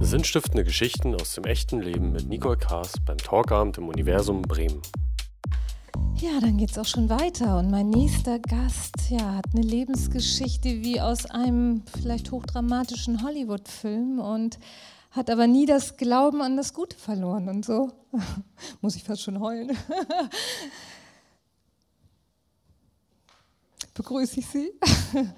Sinnstiftende Geschichten aus dem echten Leben mit Nicole Kaas beim Talkabend im Universum Bremen. Ja, dann geht's auch schon weiter. Und mein nächster Gast ja, hat eine Lebensgeschichte wie aus einem vielleicht hochdramatischen Hollywood-Film und hat aber nie das Glauben an das Gute verloren. Und so muss ich fast schon heulen. Begrüße ich Sie.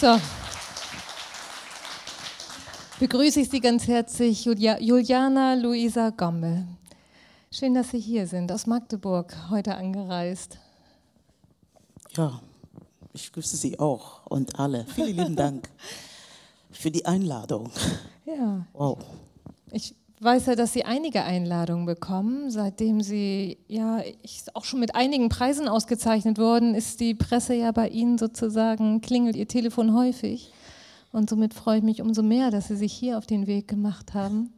So. Begrüße ich Sie ganz herzlich, Julia, Juliana Luisa Gommel. Schön, dass Sie hier sind, aus Magdeburg, heute angereist. Ja, ich grüße Sie auch und alle. Vielen lieben Dank für die Einladung. Ja. Wow. Ich weiß ja, dass Sie einige Einladungen bekommen. Seitdem Sie ja auch schon mit einigen Preisen ausgezeichnet wurden, ist die Presse ja bei Ihnen sozusagen, klingelt Ihr Telefon häufig. Und somit freue ich mich umso mehr, dass Sie sich hier auf den Weg gemacht haben.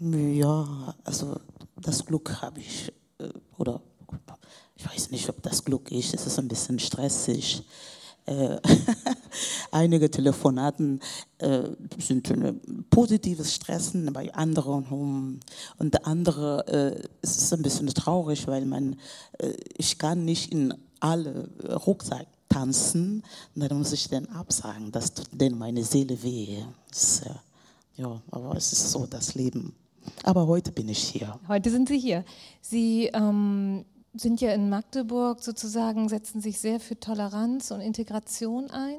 Ja, also das Glück habe ich, äh, oder ich weiß nicht, ob das Glück ist, es ist ein bisschen stressig äh, einige Telefonaten äh, sind ein positives Stressen, bei anderen und andere äh, es ist ein bisschen traurig, weil man äh, ich kann nicht in alle Rucksack tanzen, dann muss ich dann absagen, das tut denn meine Seele weh. Das, ja, aber es ist so das Leben. Aber heute bin ich hier. Heute sind Sie hier. Sie ähm, sind ja in Magdeburg sozusagen, setzen sich sehr für Toleranz und Integration ein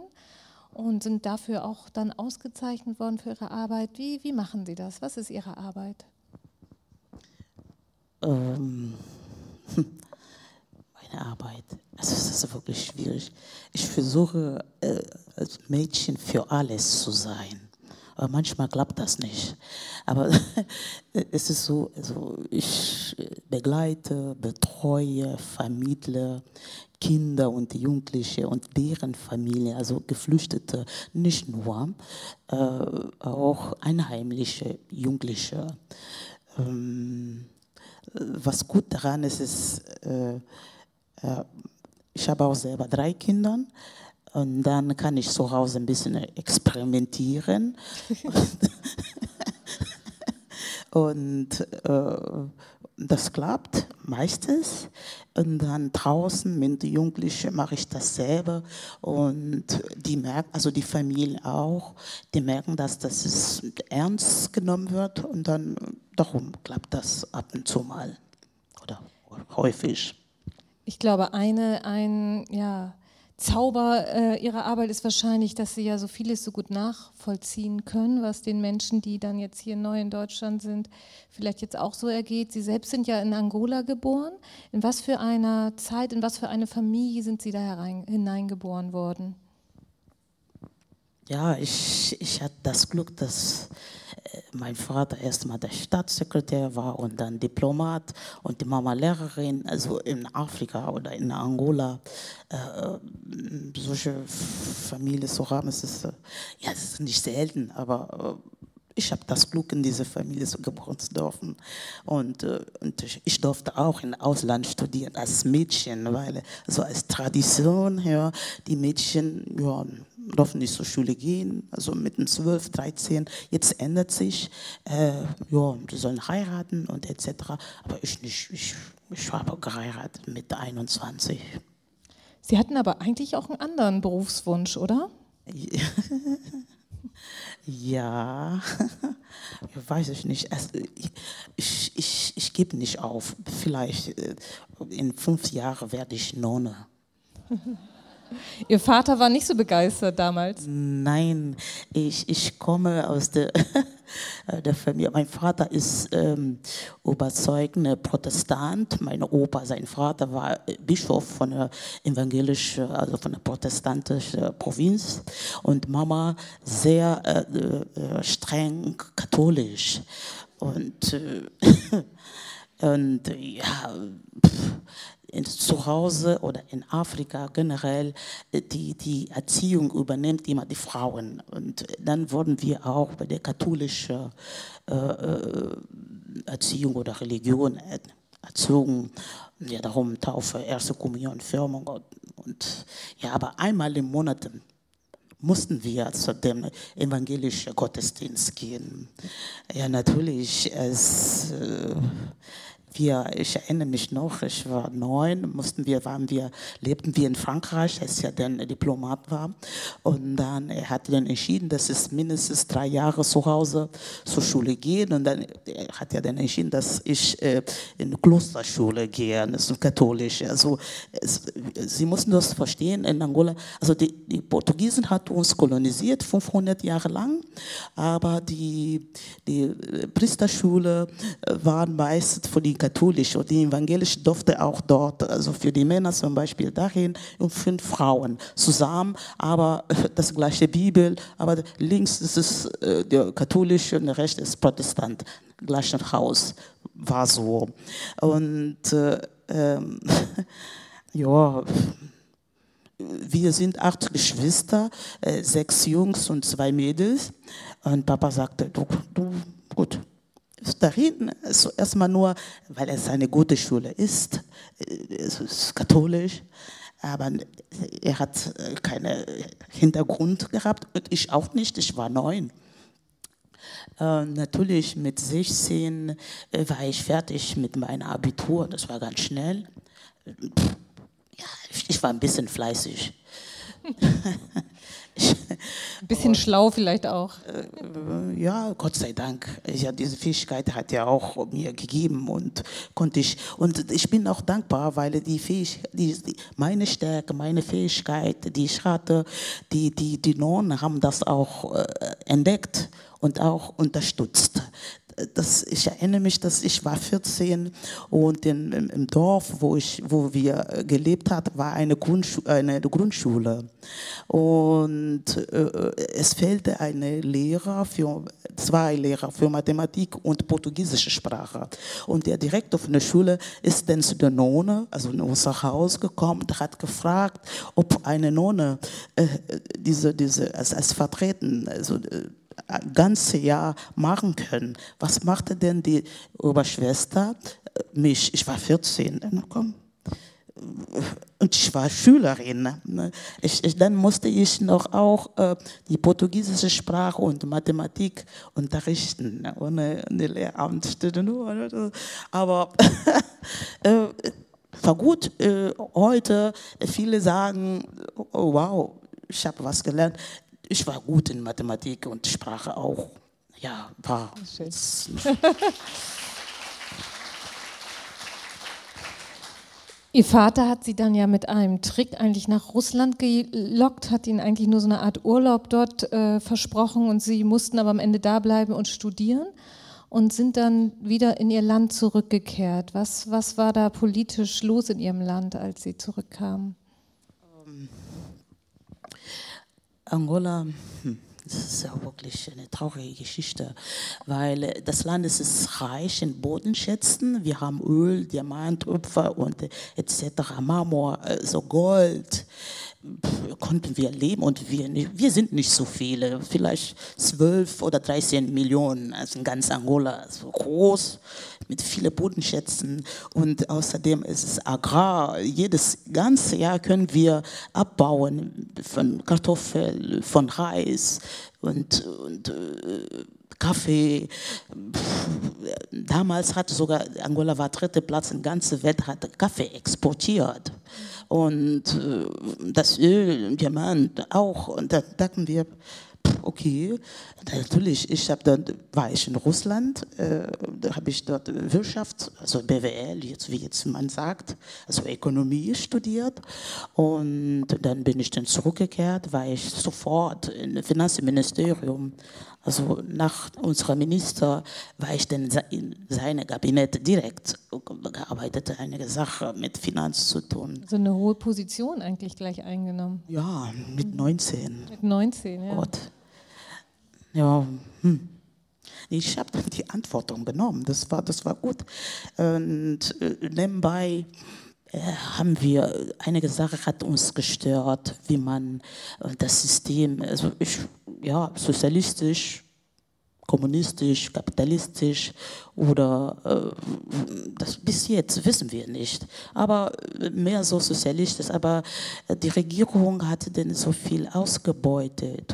und sind dafür auch dann ausgezeichnet worden für Ihre Arbeit. Wie, wie machen Sie das? Was ist Ihre Arbeit? Ähm, meine Arbeit, also es ist wirklich schwierig. Ich versuche äh, als Mädchen für alles zu sein. Aber manchmal klappt das nicht. Aber es ist so, also ich begleite, betreue, vermittle Kinder und Jugendliche und deren Familie, also Geflüchtete, nicht nur, äh, auch einheimische Jugendliche. Ähm, was gut daran ist, ist, äh, äh, ich habe auch selber drei Kinder. Und dann kann ich zu Hause ein bisschen experimentieren. und äh, das klappt meistens. Und dann draußen mit den Jugendlichen mache ich dasselbe. Und die merken, also die Familie auch, die merken, dass das ernst genommen wird. Und dann darum klappt das ab und zu mal. Oder häufig. Ich glaube, eine, ein, ja, Zauber äh, ihrer Arbeit ist wahrscheinlich, dass sie ja so vieles so gut nachvollziehen können, was den Menschen, die dann jetzt hier neu in Deutschland sind, vielleicht jetzt auch so ergeht. Sie selbst sind ja in Angola geboren. In was für einer Zeit, in was für eine Familie sind Sie da herein, hineingeboren worden? Ja, ich, ich hatte das Glück, dass mein Vater erstmal der Staatssekretär war und dann Diplomat und die Mama Lehrerin, also in Afrika oder in Angola. Äh, solche Familien zu haben, es ist, äh, ja, es ist nicht selten, aber äh, ich habe das Glück, in diese Familie so geboren zu dürfen. Und, äh, und ich durfte auch im Ausland studieren als Mädchen, weil so als Tradition, ja, die Mädchen, ja, dürfen nicht zur Schule gehen, also mit 12, 13. Jetzt ändert sich, äh, ja, die sollen heiraten und etc. Aber ich nicht, ich, ich habe geheiratet mit 21. Sie hatten aber eigentlich auch einen anderen Berufswunsch, oder? ja, weiß ich nicht. Ich, ich, ich gebe nicht auf. Vielleicht äh, in fünf Jahren werde ich Nonne. Ihr Vater war nicht so begeistert damals? Nein, ich, ich komme aus der, der Familie. Mein Vater ist ähm, überzeugender Protestant. Mein Opa, sein Vater, war Bischof von der evangelischen, also von der protestantischen Provinz. Und Mama sehr äh, äh streng katholisch. Und, äh, und ja, pff, zu Hause oder in Afrika generell äh, die, die Erziehung übernimmt immer die Frauen. Und dann wurden wir auch bei der katholischen äh, äh Erziehung oder Religion erzogen. Ja, darum Taufe, erste Kommunion, Firmung und, und ja, aber einmal im Monat mussten wir zu dem evangelischen Gottesdienst gehen. Ja, natürlich, es, äh, wir, ich erinnere mich noch, ich war neun, mussten wir, waren wir, lebten wir in Frankreich, als er dann Diplomat war. Und dann er hat dann entschieden, dass es mindestens drei Jahre zu Hause zur Schule geht. Und dann hat er dann entschieden, dass ich äh, in die Klosterschule gehe, das ist katholisch. Also es, Sie mussten das verstehen in Angola. Also die, die Portugiesen hatten uns kolonisiert 500 Jahre lang, aber die, die Priesterschule war meist für die katholisch die evangelisch durfte auch dort, also für die Männer zum Beispiel dahin und fünf Frauen zusammen, aber das gleiche Bibel, aber links ist es äh, der katholische und rechts ist Protestant, gleiches Haus war so. Und äh, ähm, ja wir sind acht Geschwister, äh, sechs Jungs und zwei Mädels. Und Papa sagte, du, du gut, dahin, also erstmal nur, weil es eine gute Schule ist, es ist katholisch, aber er hat keinen Hintergrund gehabt und ich auch nicht, ich war neun. Äh, natürlich mit 16 äh, war ich fertig mit meinem Abitur, das war ganz schnell. Ja, ich war ein bisschen fleißig. Ein bisschen schlau vielleicht auch. Äh, ja, Gott sei Dank. Ja, diese Fähigkeit hat er auch mir gegeben und konnte ich. Und ich bin auch dankbar, weil die Fähigkeit, die, meine Stärke, meine Fähigkeit, die ich hatte, die, die, die Nonnen haben das auch äh, entdeckt und auch unterstützt das, ich erinnere mich, dass ich war 14 und in, im, im, Dorf, wo, ich, wo wir gelebt haben, war eine, Grundschu eine Grundschule. Und äh, es fehlte eine Lehrer für, zwei Lehrer für Mathematik und portugiesische Sprache. Und der Direktor von der Schule ist dann zu der Nonne, also in unser Haus gekommen und hat gefragt, ob eine Nonne äh, diese, diese als, als vertreten, also äh, ganze Jahr machen können. Was machte denn die Oberschwester? Mich, ich war 14. Komm. Und ich war Schülerin. Ich, ich, dann musste ich noch auch äh, die portugiesische Sprache und Mathematik unterrichten, ohne eine Lehramtsstelle. Aber äh, war gut. Äh, heute, viele sagen, oh, wow, ich habe was gelernt ich war gut in Mathematik und Sprache auch. Ja, war. Ihr Vater hat sie dann ja mit einem Trick eigentlich nach Russland gelockt, hat ihnen eigentlich nur so eine Art Urlaub dort äh, versprochen und sie mussten aber am Ende da bleiben und studieren und sind dann wieder in ihr Land zurückgekehrt. Was, was war da politisch los in ihrem Land, als sie zurückkamen? Angola, hm, das ist ja wirklich eine traurige Geschichte, weil das Land ist reich in Bodenschätzen. Wir haben Öl, Diamant, Opfer und etc., Marmor, so Gold konnten wir leben und wir, wir sind nicht so viele, vielleicht 12 oder 13 Millionen, also in ganz Angola, so groß, mit vielen Bodenschätzen und außerdem ist es Agrar. Jedes ganze Jahr können wir abbauen von Kartoffeln, von Reis und, und äh, Kaffee. Damals hatte sogar Angola war dritter Platz in der ganzen Welt, hat Kaffee exportiert und äh, das Öl, Diamant auch. Und da dachten wir, okay, natürlich, ich habe dann war ich in Russland, äh, da habe ich dort Wirtschaft, also BWL, jetzt wie jetzt man sagt, also Ökonomie studiert und dann bin ich dann zurückgekehrt, war ich sofort im Finanzministerium also nach unserer Minister war ich dann in seinem Kabinett direkt gearbeitet, einige Sachen mit Finanz zu tun. So eine hohe Position eigentlich gleich eingenommen. Ja, mit 19. Mit 19, ja. Gott. Ja, hm. Ich habe dann die Antwortung genommen. Das war, das war gut. Und äh, nebenbei äh, haben wir einige Sachen hat uns gestört, wie man äh, das System, also ich, ja, sozialistisch kommunistisch, kapitalistisch oder äh, das bis jetzt wissen wir nicht. Aber mehr so sozialistisch. Aber die Regierung hatte denn so viel ausgebeutet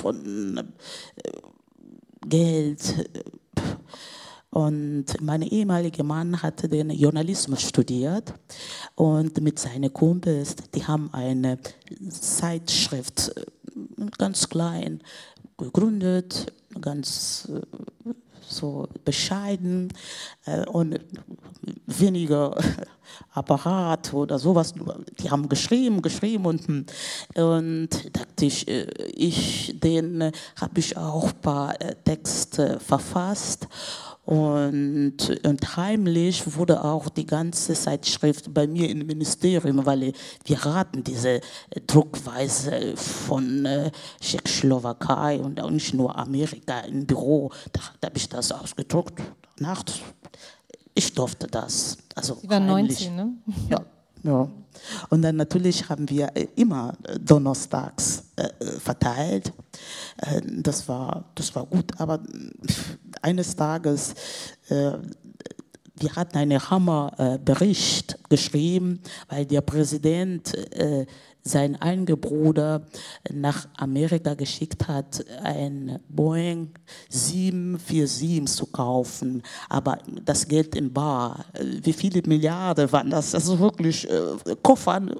von äh, Geld. Und mein ehemaliger Mann hatte den Journalismus studiert und mit seinen Kumpels, die haben eine Zeitschrift, ganz klein, gegründet, ganz äh, so bescheiden äh, und weniger Apparat oder sowas. Die haben geschrieben, geschrieben und, und dachte ich, äh, ich den habe ich auch ein paar Texte verfasst und, und heimlich wurde auch die ganze Zeitschrift bei mir im Ministerium, weil wir raten diese Druckweise von äh, Tschechoslowakei und auch nicht nur Amerika im Büro. Da, da habe ich das ausgedruckt. Nachts. Ich durfte das. Also Sie waren heimlich. 19, ne? Ja. Ja. Und dann natürlich haben wir äh, immer donnerstags äh, verteilt. Äh, das, war, das war gut, aber eines Tages, äh, wir hatten einen Hammerbericht geschrieben, weil der Präsident äh, seinen eigenen Bruder nach Amerika geschickt hat, ein Boeing 747 zu kaufen, aber das Geld in Bar, wie viele Milliarden waren das? Also wirklich äh, Koffern.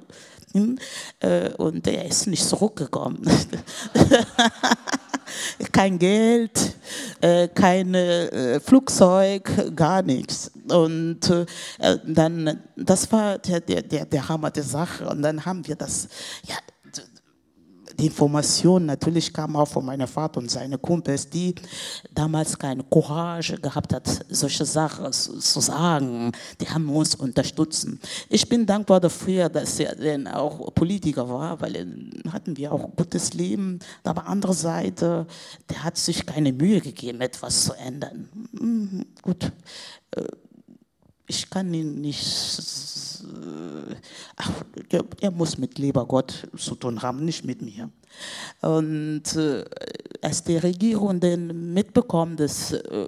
Hm? Äh, und er ist nicht zurückgekommen. kein Geld, äh, kein äh, Flugzeug, gar nichts. Und äh, dann, das war der, der, der Hammer der Sache. Und dann haben wir das, ja, die Information natürlich kam auch von meinem Vater und seinen Kumpels, die damals keine Courage gehabt hat, solche Sachen zu sagen. Die haben uns unterstützt. Ich bin dankbar dafür, dass er dann auch Politiker war, weil hatten wir auch ein gutes Leben. Aber andererseits, der hat sich keine Mühe gegeben, etwas zu ändern. Mhm, gut äh, ich kann ihn nicht, ach, er muss mit lieber Gott zu tun haben, nicht mit mir. Und äh, als die Regierung dann mitbekommt, dass äh,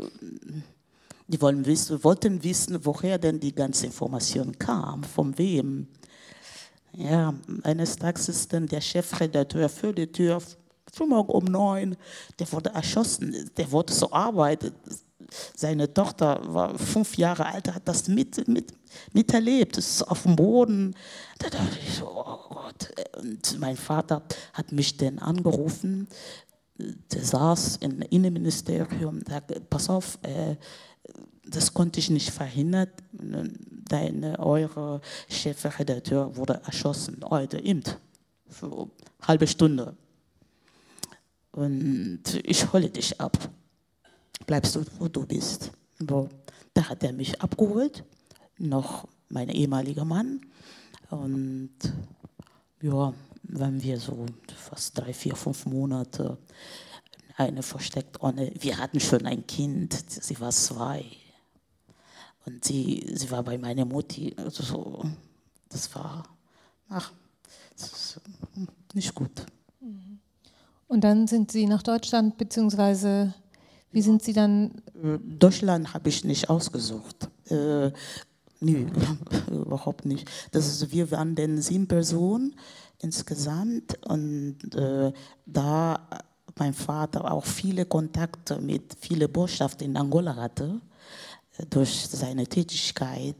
die wollen wissen, wollten wissen, woher denn die ganze Information kam, von wem. Ja, eines Tages ist dann der Chefredakteur für die Tür, frühmorgen um neun, der wurde erschossen, der wurde zur Arbeit seine Tochter war fünf Jahre alt, hat das mit, mit, miterlebt, ist auf dem Boden. Da dachte ich so, oh Gott. Und mein Vater hat mich dann angerufen, der saß im Innenministerium, sagte, pass auf, äh, das konnte ich nicht verhindern. Deine, eure Chefredakteur wurde erschossen, heute, eben, für eine halbe Stunde. Und ich hole dich ab bleibst du, wo du bist. Wo, da hat er mich abgeholt, noch mein ehemaliger Mann. Und ja, waren wir so fast drei, vier, fünf Monate eine versteckt ohne. Wir hatten schon ein Kind, sie war zwei. Und sie, sie war bei meiner Mutti. Also das war ach, das nicht gut. Und dann sind Sie nach Deutschland beziehungsweise wie sind Sie dann? Äh, Deutschland habe ich nicht ausgesucht. Äh, nee, überhaupt nicht. Das ist, wir waren denn sieben Personen insgesamt und äh, da mein Vater auch viele Kontakte mit vielen Botschaften in Angola hatte, äh, durch seine Tätigkeit,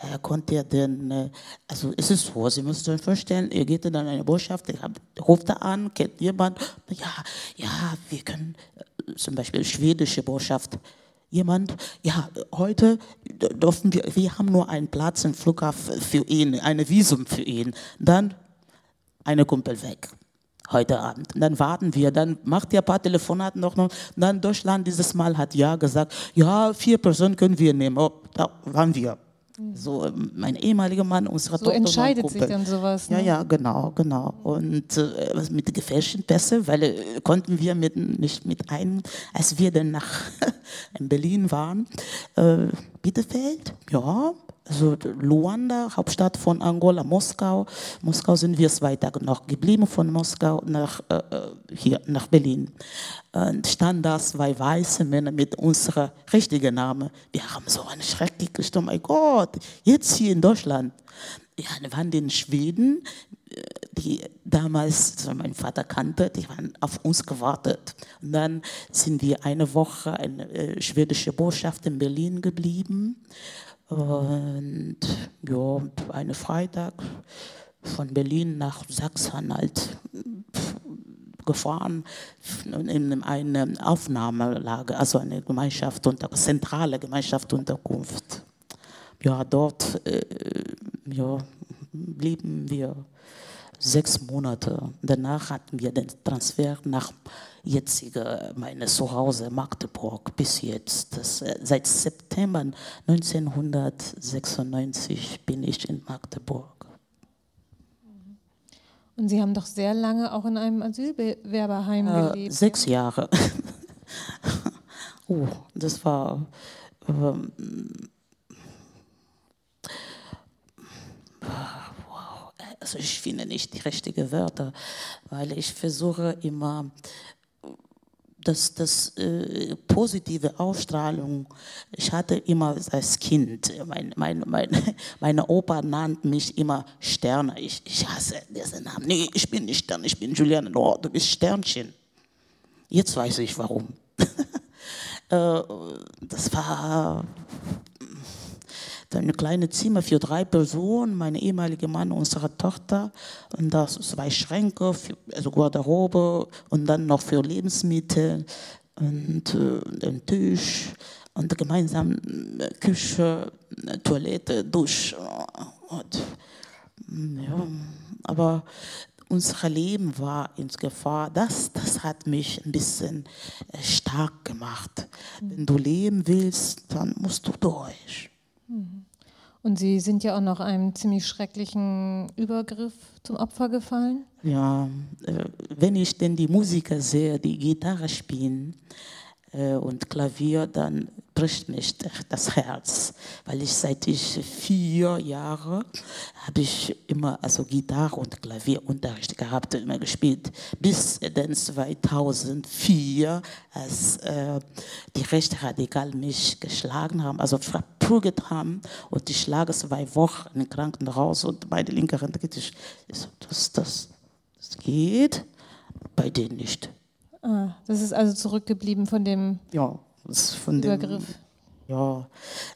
äh, konnte er dann, äh, also es ist so, Sie müssen sich vorstellen, ihr geht dann in eine Botschaft, ruft er an, kennt jemand, ja, ja, wir können zum Beispiel schwedische Botschaft, jemand, ja, heute dürfen wir, wir haben nur einen Platz im Flughafen für ihn, eine Visum für ihn. Dann eine Kumpel weg. Heute Abend. Und dann warten wir, dann macht ihr ein paar Telefonate noch, noch. Dann Deutschland dieses Mal hat ja gesagt, ja, vier Personen können wir nehmen. Oh, da waren wir. So, ähm, mein ehemaliger Mann, unsere so Tochter. entscheidet sich dann sowas. Ne? Ja, ja, genau, genau. Und äh, mit gefälschten Pässe, weil äh, konnten wir mit, nicht mit einem, als wir dann nach in Berlin waren, äh, Bielefeld, ja, also Luanda, Hauptstadt von Angola, Moskau. Moskau sind wir zwei Tage noch geblieben, von Moskau nach, äh, äh hier, nach Berlin. Und stand da zwei weiße Männer mit unserer richtigen Namen. Wir haben so eine schreckliche Stimme, mein Gott, jetzt hier in Deutschland. Ja, wir waren in Schweden, die damals also mein Vater kannte, die haben auf uns gewartet. Und dann sind wir eine Woche in äh, schwedische Botschaft in Berlin geblieben. Und ja, einen Freitag von Berlin nach Sachsen-Anhalt gefahren in eine Aufnahmelage, also eine Gemeinschaft, unter, zentrale Gemeinschaftsunterkunft. Ja, dort äh, ja, blieben wir sechs Monate. Danach hatten wir den Transfer nach jetziger meine Zuhause Magdeburg bis jetzt. Das, äh, seit September 1996 bin ich in Magdeburg. Und Sie haben doch sehr lange auch in einem Asylbewerberheim äh, gelebt. Sechs Jahre. oh, das war. Ähm, also ich finde nicht die richtigen Wörter, weil ich versuche immer das, das äh, positive Ausstrahlung. Ich hatte immer als Kind, mein, mein, mein, meine Opa nannte mich immer Sterne. Ich, ich hasse diesen Namen. Nee, ich bin nicht Stern, ich bin Juliane. No, du bist Sternchen. Jetzt weiß ich warum. Äh, das war ein kleines Zimmer für drei Personen, mein ehemaliger Mann, unsere Tochter und das zwei Schränke, für, also Garderobe und dann noch für Lebensmittel und äh, den Tisch und gemeinsam äh, Küche, Toilette, Dusche. Und, ja, aber unser Leben war in Gefahr. Das, das hat mich ein bisschen äh, stark gemacht. Wenn du leben willst, dann musst du durch. Und Sie sind ja auch noch einem ziemlich schrecklichen Übergriff zum Opfer gefallen? Ja, äh, wenn ich denn die Musiker sehe, die Gitarre spielen, und Klavier, dann bricht mich das Herz, weil ich seit ich vier Jahre habe ich immer also Gitarre und Klavierunterricht gehabt, immer gespielt, bis dann 2004, als äh, die Rechtsradikalen mich geschlagen haben, also verprügelt haben und ich lag zwei Wochen im Krankenhaus und meine linke Hand geht, ich, das, das, das geht bei denen nicht. Ah, das ist also zurückgeblieben von dem ja, von Übergriff. Dem, ja,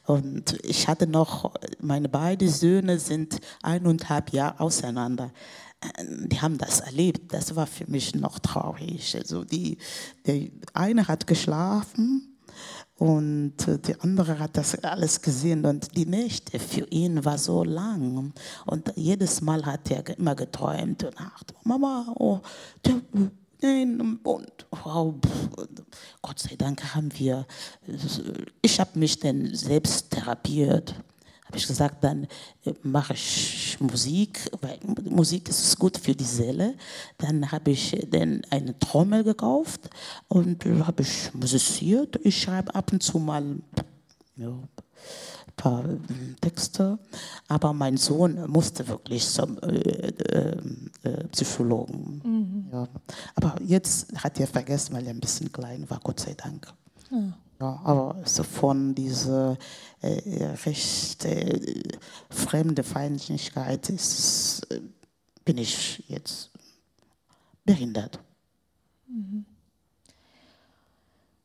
und ich hatte noch, meine beiden Söhne sind eineinhalb Jahre auseinander. Die haben das erlebt. Das war für mich noch traurig. Also die, der eine hat geschlafen und der andere hat das alles gesehen und die Nächte für ihn war so lang. Und jedes Mal hat er immer geträumt und dachte, Mama, oh, der, Nein, und wow, Gott sei Dank haben wir, ich habe mich dann selbst therapiert. Habe ich gesagt, dann äh, mache ich Musik, weil Musik ist gut für die Seele. Dann habe ich dann eine Trommel gekauft und habe ich musiziert. Ich schreibe ab und zu mal ja, paar äh, Texte, aber mein Sohn musste wirklich zum äh, äh, äh, Psychologen. Mhm. Ja. Aber jetzt hat er vergessen, weil er ein bisschen klein war, Gott sei Dank. Ja. Ja, aber so von dieser äh, recht äh, fremde Feindlichkeit ist, bin ich jetzt behindert. Mhm.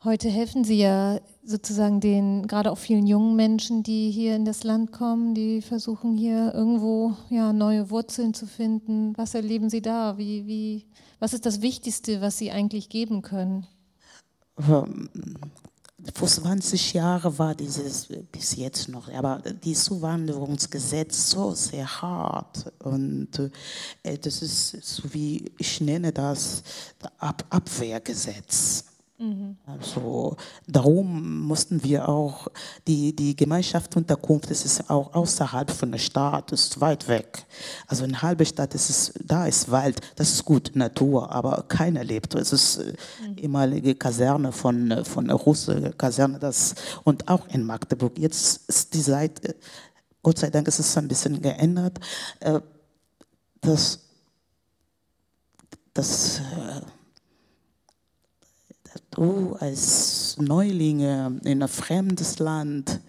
Heute helfen Sie ja sozusagen den, gerade auch vielen jungen Menschen, die hier in das Land kommen, die versuchen hier irgendwo ja, neue Wurzeln zu finden. Was erleben Sie da? Wie, wie, was ist das Wichtigste, was Sie eigentlich geben können? Vor 20 Jahren war dieses, bis jetzt noch, aber dieses Zuwanderungsgesetz so sehr hart. Und äh, das ist so wie, ich nenne das Ab Abwehrgesetz. Mhm. Also darum mussten wir auch die, die Gemeinschaft Unterkunft, das ist auch außerhalb von der Stadt, ist weit weg. Also in halbe Stadt ist es, da ist Wald, das ist gut, Natur, aber keiner lebt. Es ist äh, mhm. ehemalige Kaserne von, von Russe, Kaserne, das, und auch in Magdeburg. Jetzt ist die Seite, Gott sei Dank ist es ein bisschen geändert, äh, dass, du als Neulinge in ein fremdes Land,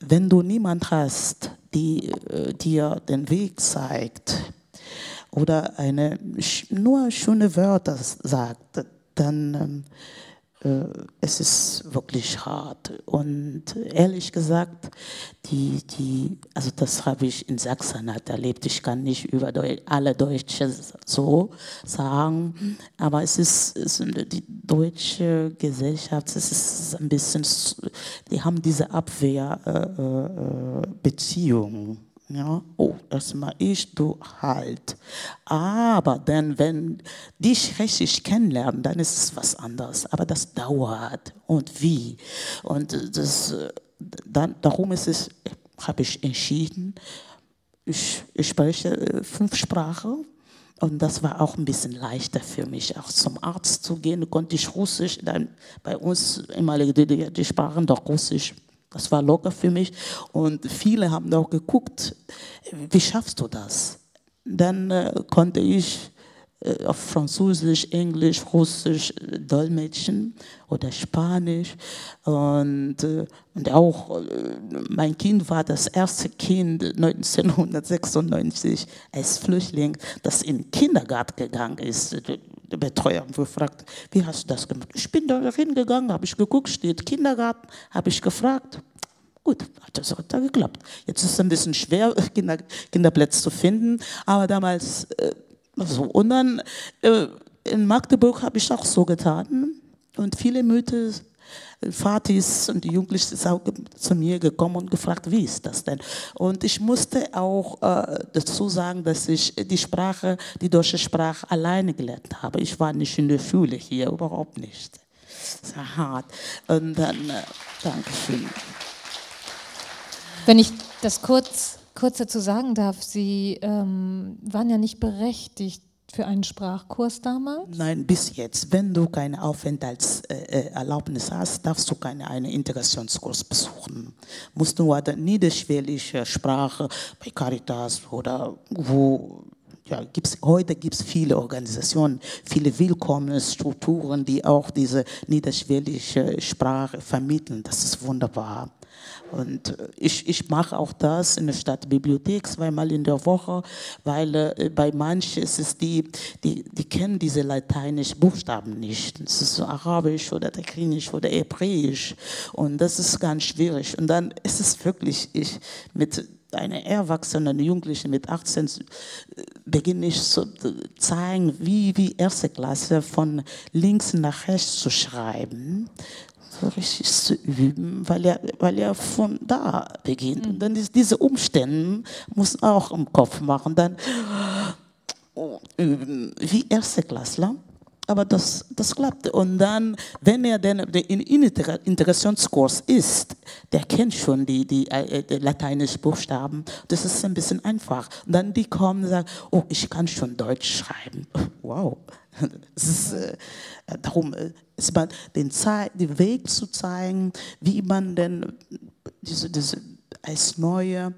wenn du niemand hast, die äh, dir den Weg zeigt oder eine nur schöne Wörter sagt, dann ähm, äh, es ist wirklich hart. Und ehrlich gesagt, die, die, also das habe ich in Sachsen halt erlebt. Ich kann nicht über alle Deutsche so sagen, aber es ist, es ist die deutsche Gesellschaft, es ist ein bisschen, die haben diese Abwehrbeziehung. Äh, äh, ja, oh, erstmal ich, du halt. Aber dann, wenn dich richtig kennenlernen, dann ist es was anderes. Aber das dauert. Und wie? Und das, dann, darum ist es, habe ich entschieden, ich, ich spreche äh, fünf Sprachen. Und das war auch ein bisschen leichter für mich, auch zum Arzt zu gehen. Konnte ich Russisch, dann bei uns immer die sprachen doch Russisch das war locker für mich. Und viele haben auch geguckt, wie schaffst du das? Dann äh, konnte ich äh, auf Französisch, Englisch, Russisch äh, dolmetschen oder Spanisch. Und, äh, und auch äh, mein Kind war das erste Kind 1996 als Flüchtling, das in den Kindergarten gegangen ist der Betreuer gefragt, wie hast du das gemacht? Ich bin da hingegangen, habe ich geguckt, steht Kindergarten, habe ich gefragt. Gut, hat das hat da geklappt. Jetzt ist es ein bisschen schwer, Kinder, Kinderplätze zu finden, aber damals äh, so. Und dann äh, in Magdeburg habe ich auch so getan und viele Mütter Vatis und die Jugendlichen sind auch zu mir gekommen und gefragt, wie ist das denn? Und ich musste auch äh, dazu sagen, dass ich die Sprache, die deutsche Sprache alleine gelernt habe. Ich war nicht in der Schule hier, überhaupt nicht. Sehr hart. Und dann, äh, Dankeschön. Wenn ich das kurz, kurz dazu sagen darf, Sie ähm, waren ja nicht berechtigt, für einen Sprachkurs damals? Nein, bis jetzt. Wenn du keine Aufenthaltserlaubnis hast, darfst du keinen einen Integrationskurs besuchen. Musst eine niederschwellige Sprache bei Caritas oder wo ja, gibt's, heute gibt es viele Organisationen, viele willkommene Strukturen, die auch diese niederschwellige Sprache vermitteln. Das ist wunderbar. Und äh, ich, ich mache auch das in der Stadtbibliothek zweimal in der Woche, weil äh, bei manchen ist es die, die, die kennen diese lateinischen Buchstaben nicht. Es ist so Arabisch oder Tekrinisch oder Hebräisch. Und das ist ganz schwierig. Und dann ist es wirklich, ich mit einer erwachsenen Jugendlichen mit 18 äh, beginne ich zu zeigen, wie, wie erste Klasse von links nach rechts zu schreiben richtig zu üben, weil er, weil er von da beginnt. Und dann ist diese Umstände muss auch im Kopf machen, dann üben, wie erste Klassler. Aber das, das klappt. Und dann, wenn er dann in Integrationskurs ist, der kennt schon die, die, äh, die lateinischen Buchstaben. Das ist ein bisschen einfach. Und dann die kommen und sagen, oh, ich kann schon Deutsch schreiben. Wow. Ist, äh, darum äh, ist man den, den Weg zu zeigen, wie man denn diese, diese als Neue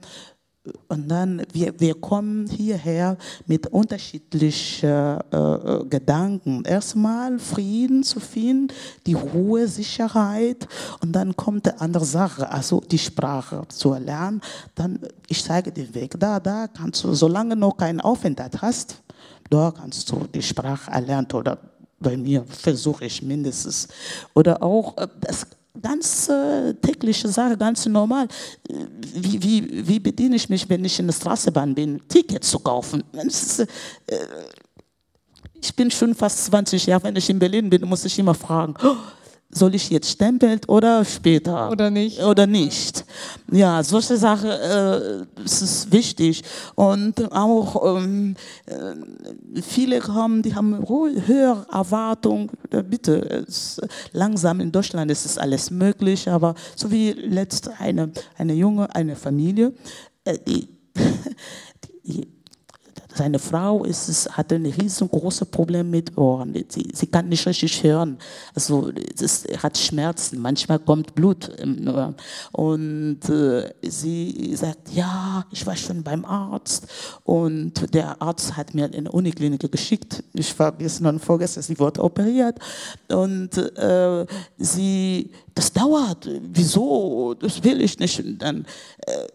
und dann, wir, wir kommen hierher mit unterschiedlichen äh, Gedanken. Erstmal Frieden zu finden, die Ruhe, Sicherheit und dann kommt eine andere Sache, also die Sprache zu erlernen. Dann, ich zeige den Weg. Da, da kannst du, solange noch keinen Aufenthalt hast, da kannst du die Sprache erlernen oder bei mir versuche ich mindestens. Oder auch äh, das ganz äh, tägliche Sache, ganz normal. Wie, wie, wie bediene ich mich, wenn ich in der Straßenbahn bin, Ticket zu kaufen? Ist, äh, ich bin schon fast 20 Jahre, wenn ich in Berlin bin, muss ich immer fragen, oh, soll ich jetzt stempeln oder später? Oder nicht. Oder nicht. Ja, solche Sachen äh, ist wichtig. Und auch ähm, äh, viele kommen, die haben höhere Erwartungen. Bitte, es, langsam in Deutschland ist es alles möglich, aber so wie letzte eine, eine junge, eine Familie, äh, die, die seine Frau ist, es, hatte ein riesengroßes Problem mit Ohren. Sie, sie kann nicht richtig hören. Also es hat Schmerzen. Manchmal kommt Blut. Und äh, sie sagt, ja, ich war schon beim Arzt. Und der Arzt hat mir in eine Uniklinik geschickt. Ich war gestern und vorgestern, sie wurde operiert. Und äh, sie, das dauert. Wieso? Das will ich nicht. Und dann, äh,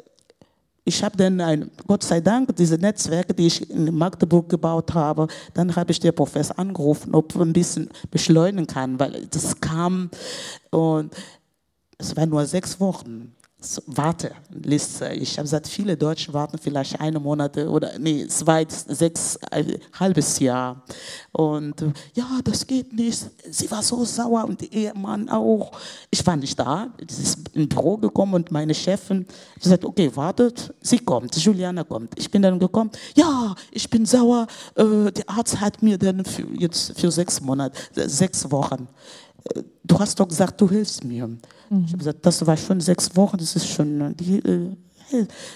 ich habe dann, ein, Gott sei Dank, diese Netzwerke, die ich in Magdeburg gebaut habe, dann habe ich den Professor angerufen, ob er ein bisschen beschleunigen kann, weil das kam und es waren nur sechs Wochen. Warteliste. Ich habe gesagt, viele Deutsche warten vielleicht eine Monate oder nee, zwei, sechs, ein halbes Jahr. Und ja, das geht nicht. Sie war so sauer und der Ehemann auch. Ich war nicht da. Sie ist ins Büro gekommen und meine Chefin gesagt, okay, wartet. Sie kommt, Juliana kommt. Ich bin dann gekommen. Ja, ich bin sauer. Äh, der Arzt hat mir dann für, jetzt für sechs Monate, sechs Wochen du hast doch gesagt, du hilfst mir. Mhm. Ich habe gesagt, das war schon sechs Wochen, das ist schon, die, äh,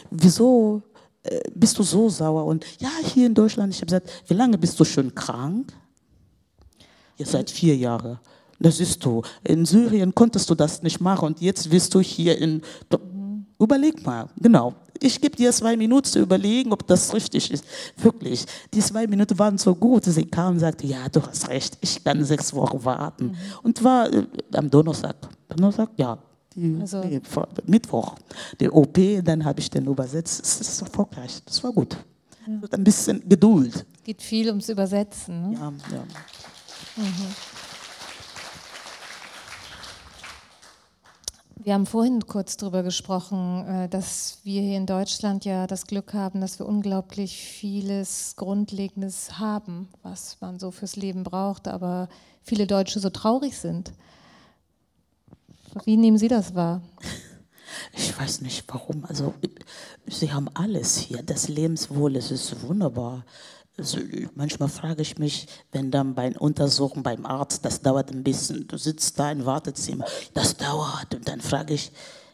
wieso äh, bist du so sauer? Und ja, hier in Deutschland, ich habe gesagt, wie lange bist du schon krank? Jetzt seit vier Jahren. Das ist du. In Syrien konntest du das nicht machen und jetzt willst du hier in. Mhm. Überleg mal, genau ich gebe dir zwei Minuten zu überlegen, ob das richtig ist. Wirklich. Die zwei Minuten waren so gut. Sie kam und sagte, ja, du hast recht, ich kann sechs Wochen warten. Mhm. Und war äh, am Donnerstag. Donnerstag, ja. Die, also. die, Mittwoch. Die OP, dann habe ich den übersetzt. Das ist erfolgreich. Das war gut. Ja. Ein bisschen Geduld. Es geht viel ums Übersetzen. Ne? Ja, ja. Mhm. Wir haben vorhin kurz darüber gesprochen, äh, dass wir hier in Deutschland ja das Glück haben, dass wir unglaublich vieles Grundlegendes haben, was man so fürs Leben braucht, aber viele Deutsche so traurig sind. Wie nehmen Sie das wahr? Ich weiß nicht warum. Also, Sie haben alles hier. Das Lebenswohl, es ist wunderbar. Also manchmal frage ich mich, wenn dann bei Untersuchung beim Arzt, das dauert ein bisschen, du sitzt da im Wartezimmer, das dauert. Und dann frage ich,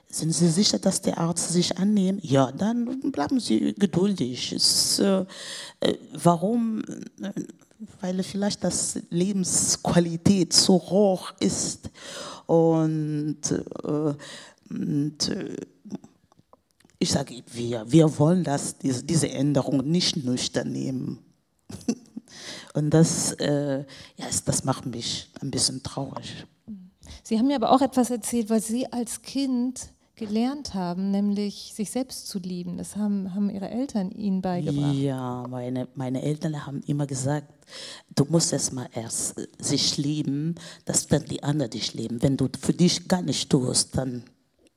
sind Sie sicher, dass der Arzt sich annimmt? Ja, dann bleiben Sie geduldig. Es, äh, äh warum? Weil vielleicht das Lebensqualität so hoch ist und, äh, und äh, ich sage, wir, wir wollen das, diese, Änderung nicht nüchtern nehmen. Und das, äh, ja, das macht mich ein bisschen traurig. Sie haben mir aber auch etwas erzählt, was Sie als Kind gelernt haben, nämlich sich selbst zu lieben. Das haben, haben Ihre Eltern Ihnen beigebracht. Ja, meine, meine Eltern haben immer gesagt, du musst erst mal erst sich lieben, dass dann die anderen dich lieben. Wenn du für dich gar nicht tust, dann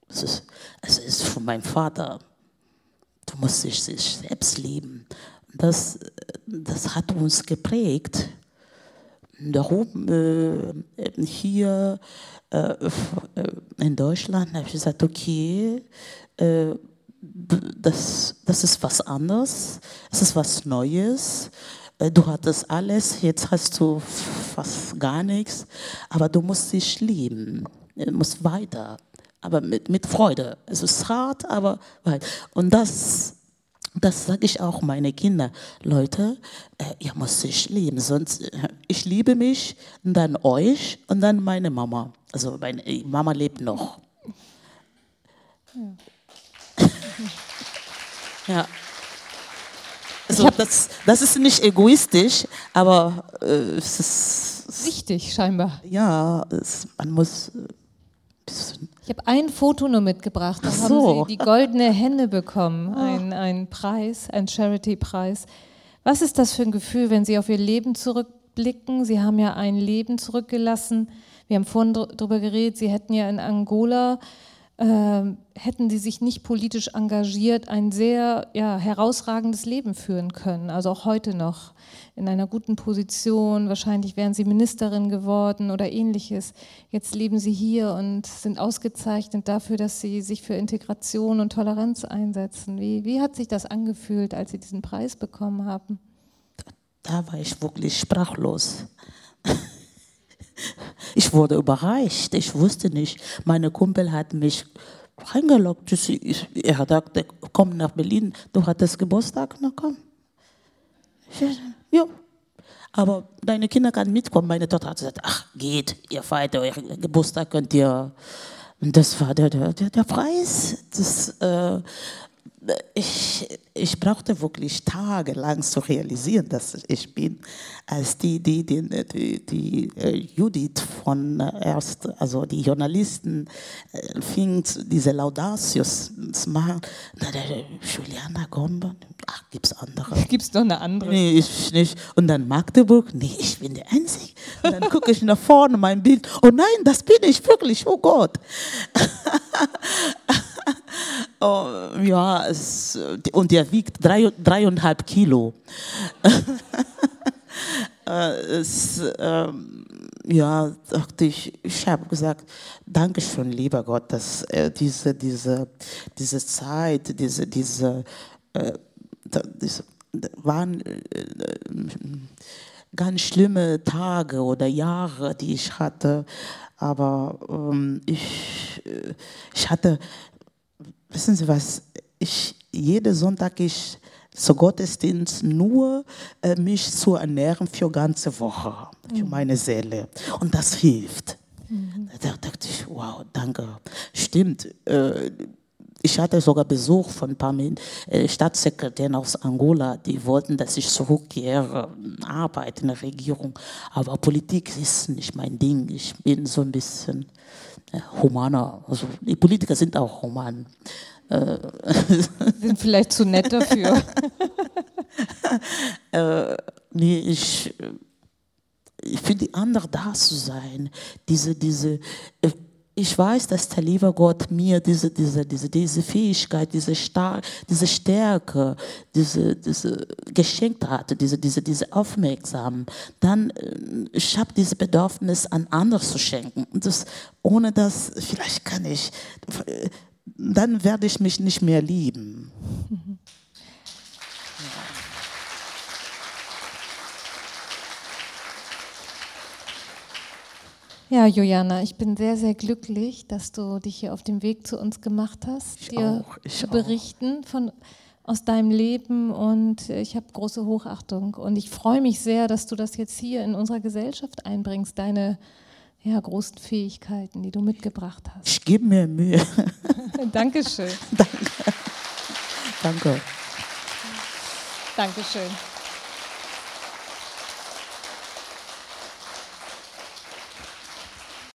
es ist es ist von meinem Vater. Du musst dich, sich selbst lieben das, das hat uns geprägt. Darum äh, hier äh, in Deutschland habe ich gesagt, okay, äh, das, das ist was anderes, es ist was Neues. Äh, du hattest alles, jetzt hast du fast gar nichts, aber du musst dich lieben, du musst weiter, aber mit, mit Freude. Es ist hart, aber weiter. Und das das sage ich auch meine Kinder. Leute, äh, ihr müsst sich lieben, sonst äh, ich liebe mich, und dann euch und dann meine Mama. Also meine Mama lebt noch. Ja. ja. Also das, das ist nicht egoistisch, aber äh, es ist wichtig scheinbar. Ja, es, man muss äh, ich habe ein Foto nur mitgebracht. Da so. haben Sie die goldene Henne bekommen, ah. ein, ein Preis, ein Charity-Preis. Was ist das für ein Gefühl, wenn Sie auf Ihr Leben zurückblicken? Sie haben ja ein Leben zurückgelassen. Wir haben vorhin darüber geredet, Sie hätten ja in Angola, hätten Sie sich nicht politisch engagiert, ein sehr ja, herausragendes Leben führen können, also auch heute noch in einer guten Position, wahrscheinlich wären sie Ministerin geworden oder ähnliches. Jetzt leben sie hier und sind ausgezeichnet dafür, dass sie sich für Integration und Toleranz einsetzen. Wie, wie hat sich das angefühlt, als sie diesen Preis bekommen haben? Da war ich wirklich sprachlos. Ich wurde überreicht. Ich wusste nicht. Meine Kumpel hat mich reingelockt. Er hat gesagt, komm nach Berlin. Du hattest Geburtstag? Na komm. Ja. Aber deine Kinder können mitkommen. Meine Tochter hat gesagt, ach, geht, ihr feiert euren Geburtstag, könnt ihr. Und das war der, der, der Preis. Das, äh, ich, ich brauchte wirklich tagelang zu realisieren, dass ich bin, als die, die, die, die, die äh, Judith von äh, erst, also die Journalisten äh, fing diese Laudatius zu machen, da der Juliana Gomba, ach, gibt's andere? Gibt's noch eine andere? Nee, ich nicht. Und dann Magdeburg, nee, ich bin der Einzige. Und dann gucke ich nach vorne, mein Bild, oh nein, das bin ich wirklich, oh Gott. Oh, ja, es, und der wiegt drei, dreieinhalb Kilo. Äh, es, ähm, ja, dachte ich, ich habe gesagt, Dankeschön, lieber Gott, dass äh, diese, diese, diese Zeit, diese, diese, äh, diese waren äh, ganz schlimme Tage oder Jahre, die ich hatte, aber ähm, ich, äh, ich hatte Wissen Sie was? Ich, jeden Sonntag ich zu Gottesdienst nur äh, mich zu ernähren für ganze Woche, für mhm. meine Seele. Und das hilft. Mhm. Da dachte ich, wow, danke. Stimmt. Äh, ich hatte sogar Besuch von ein paar äh, Staatssekretären aus Angola, die wollten, dass ich zurückkehre, arbeite in der Regierung. Aber Politik ist nicht mein Ding. Ich bin so ein bisschen humaner. Also die Politiker sind auch human. Sind vielleicht zu nett dafür. äh, nee, ich, ich finde die andere da zu sein. Diese, diese, äh, ich weiß, dass der liebe Gott mir diese, diese, diese, diese Fähigkeit, diese, Star diese Stärke, diese, diese geschenkt hat, diese, diese, diese Aufmerksam. Dann, äh, ich habe dieses Bedürfnis, an andere zu schenken. Und das, ohne das, vielleicht kann ich, dann werde ich mich nicht mehr lieben. Mhm. Ja, Juliana, ich bin sehr, sehr glücklich, dass du dich hier auf dem Weg zu uns gemacht hast, ich dir auch, zu berichten von, aus deinem Leben und ich habe große Hochachtung und ich freue mich sehr, dass du das jetzt hier in unserer Gesellschaft einbringst, deine ja, großen Fähigkeiten, die du mitgebracht hast. Ich gebe mir Mühe. Dankeschön. Danke. Danke. Dankeschön.